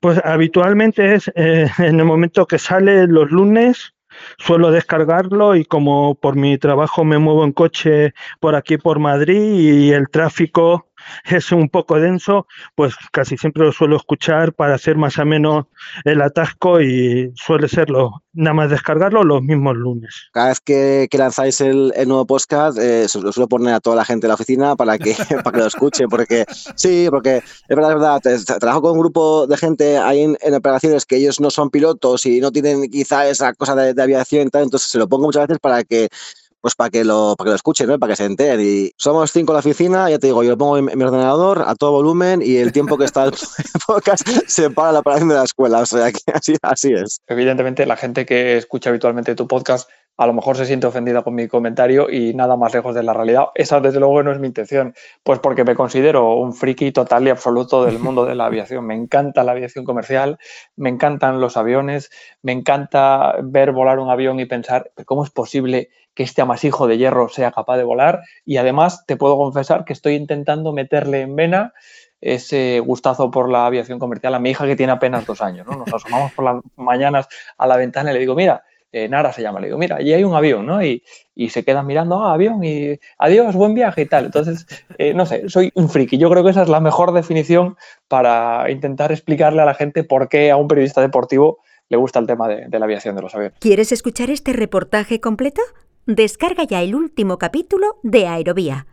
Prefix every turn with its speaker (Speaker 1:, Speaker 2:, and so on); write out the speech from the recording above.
Speaker 1: Pues habitualmente es eh, en el momento que sale los lunes, suelo descargarlo y como por mi trabajo me muevo en coche por aquí por Madrid y el tráfico es un poco denso, pues casi siempre lo suelo escuchar para hacer más o menos el atasco y suele serlo, nada más descargarlo los mismos lunes.
Speaker 2: Cada vez que, lanzáis el, nuevo podcast, eh, lo suelo poner a toda la gente de la oficina para que, para que lo escuche, porque sí, porque es verdad, es verdad, trabajo con un grupo de gente ahí en, operaciones que ellos no son pilotos y no tienen quizá esa cosa de, de aviación y tal, entonces se lo pongo muchas veces para que pues para que lo, para que lo escuchen, ¿no? para que se enteren. Y somos cinco en la oficina, ya te digo, yo pongo mi ordenador a todo volumen y el tiempo que está el podcast se para la operación de la escuela. O sea que así, así es.
Speaker 3: Evidentemente, la gente que escucha habitualmente tu podcast a lo mejor se siente ofendida con mi comentario y nada más lejos de la realidad. Esa desde luego no es mi intención, pues porque me considero un friki total y absoluto del mundo de la aviación. Me encanta la aviación comercial, me encantan los aviones, me encanta ver volar un avión y pensar cómo es posible que este amasijo de hierro sea capaz de volar y además te puedo confesar que estoy intentando meterle en vena ese gustazo por la aviación comercial a mi hija que tiene apenas dos años. ¿no? Nos asomamos por las mañanas a la ventana y le digo, mira, eh, Nara se llama, le digo, mira, allí hay un avión, ¿no? Y, se quedan mirando, ah, avión, y adiós, buen viaje y tal. Entonces, eh, no sé, soy un friki. Yo creo que esa es la mejor definición para intentar explicarle a la gente por qué a un periodista deportivo le gusta el tema de, de la aviación de los aviones.
Speaker 4: ¿Quieres escuchar este reportaje completo? Descarga ya el último capítulo de Aerovía